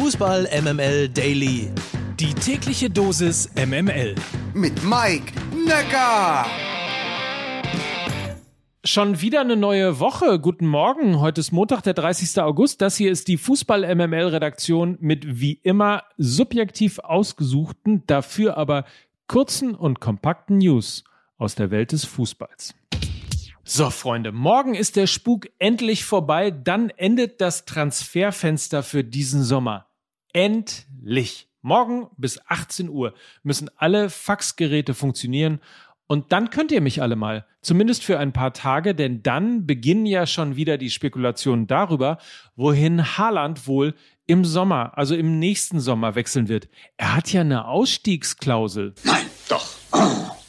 Fußball MML Daily. Die tägliche Dosis MML. Mit Mike Necker. Schon wieder eine neue Woche. Guten Morgen. Heute ist Montag, der 30. August. Das hier ist die Fußball MML Redaktion mit wie immer subjektiv ausgesuchten, dafür aber kurzen und kompakten News aus der Welt des Fußballs. So, Freunde, morgen ist der Spuk endlich vorbei. Dann endet das Transferfenster für diesen Sommer. Endlich. Morgen bis 18 Uhr müssen alle Faxgeräte funktionieren und dann könnt ihr mich alle mal, zumindest für ein paar Tage, denn dann beginnen ja schon wieder die Spekulationen darüber, wohin Haaland wohl im Sommer, also im nächsten Sommer wechseln wird. Er hat ja eine Ausstiegsklausel. Nein, doch.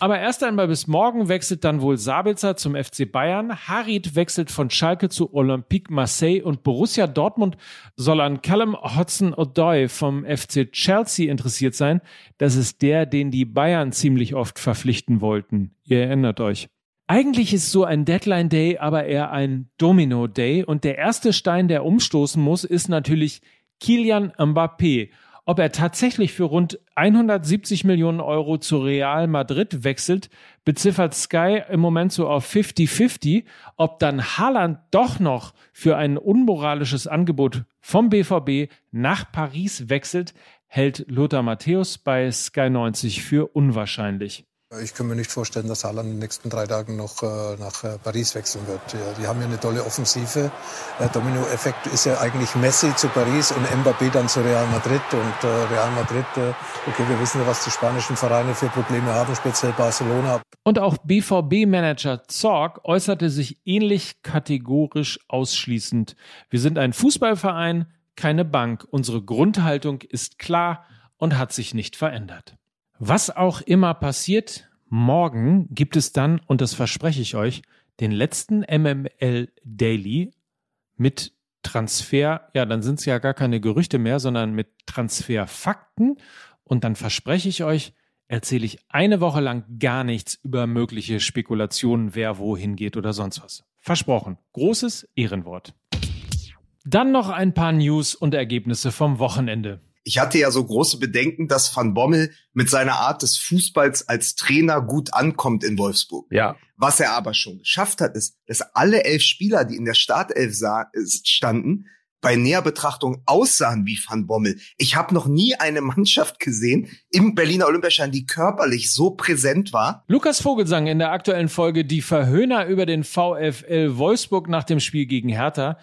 Aber erst einmal bis morgen wechselt dann wohl Sabitzer zum FC Bayern. Harit wechselt von Schalke zu Olympique Marseille und Borussia Dortmund soll an Callum Hudson-Odoi vom FC Chelsea interessiert sein. Das ist der, den die Bayern ziemlich oft verpflichten wollten. Ihr erinnert euch. Eigentlich ist so ein Deadline Day aber eher ein Domino Day und der erste Stein, der umstoßen muss, ist natürlich Kilian Mbappé. Ob er tatsächlich für rund 170 Millionen Euro zu Real Madrid wechselt, beziffert Sky im Moment so auf 50-50. Ob dann Haaland doch noch für ein unmoralisches Angebot vom BVB nach Paris wechselt, hält Lothar Matthäus bei Sky 90 für unwahrscheinlich. Ich kann mir nicht vorstellen, dass Haaland in den nächsten drei Tagen noch äh, nach äh, Paris wechseln wird. Ja, die haben ja eine tolle Offensive. Der Domino-Effekt ist ja eigentlich Messi zu Paris und Mbappé dann zu Real Madrid. Und äh, Real Madrid, äh, okay, wir wissen ja, was die spanischen Vereine für Probleme haben, speziell Barcelona. Und auch BVB-Manager Zorg äußerte sich ähnlich kategorisch ausschließend. Wir sind ein Fußballverein, keine Bank. Unsere Grundhaltung ist klar und hat sich nicht verändert. Was auch immer passiert, morgen gibt es dann, und das verspreche ich euch, den letzten MML Daily mit Transfer, ja, dann sind es ja gar keine Gerüchte mehr, sondern mit Transferfakten. Und dann verspreche ich euch, erzähle ich eine Woche lang gar nichts über mögliche Spekulationen, wer wohin geht oder sonst was. Versprochen. Großes Ehrenwort. Dann noch ein paar News und Ergebnisse vom Wochenende. Ich hatte ja so große Bedenken, dass Van Bommel mit seiner Art des Fußballs als Trainer gut ankommt in Wolfsburg. Ja. Was er aber schon geschafft hat, ist, dass alle elf Spieler, die in der Startelf standen, bei näher Betrachtung aussahen wie Van Bommel. Ich habe noch nie eine Mannschaft gesehen im Berliner Olympiaschein, die körperlich so präsent war. Lukas Vogelsang in der aktuellen Folge Die Verhöhner über den VfL Wolfsburg nach dem Spiel gegen Hertha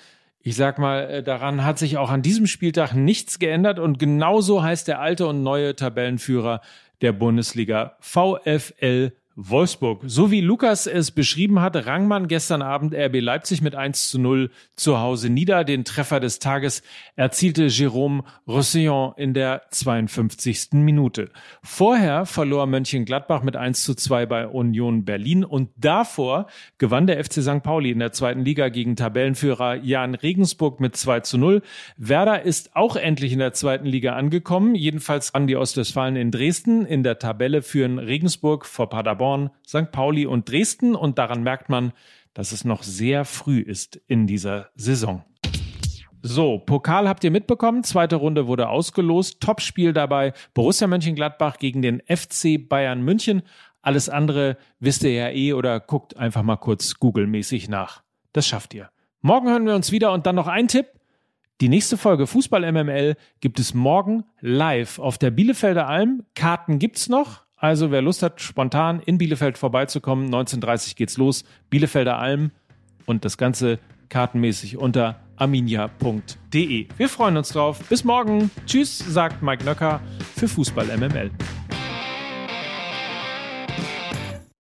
ich sag mal, äh, daran hat sich auch an diesem Spieltag nichts geändert und genauso heißt der alte und neue Tabellenführer der Bundesliga VfL Wolfsburg. So wie Lukas es beschrieben hat, rang man gestern Abend RB Leipzig mit 1 zu 0 zu Hause nieder. Den Treffer des Tages erzielte Jérôme Roussillon in der 52. Minute. Vorher verlor Mönchengladbach mit 1 zu 2 bei Union Berlin und davor gewann der FC St. Pauli in der zweiten Liga gegen Tabellenführer Jan Regensburg mit 2 zu 0. Werder ist auch endlich in der zweiten Liga angekommen. Jedenfalls an die Ostwestfalen in Dresden. In der Tabelle führen Regensburg vor Paderborn Paderborn, St. Pauli und Dresden und daran merkt man, dass es noch sehr früh ist in dieser Saison. So, Pokal habt ihr mitbekommen. Zweite Runde wurde ausgelost. Topspiel dabei Borussia Mönchengladbach gegen den FC Bayern München. Alles andere wisst ihr ja eh oder guckt einfach mal kurz Google-mäßig nach. Das schafft ihr. Morgen hören wir uns wieder und dann noch ein Tipp. Die nächste Folge Fußball MML gibt es morgen live auf der Bielefelder Alm. Karten gibt's noch. Also wer Lust hat, spontan in Bielefeld vorbeizukommen, 19.30 geht's los, Bielefelder Alm und das Ganze kartenmäßig unter arminia.de. Wir freuen uns drauf. Bis morgen. Tschüss, sagt Mike Nöcker für Fußball MML.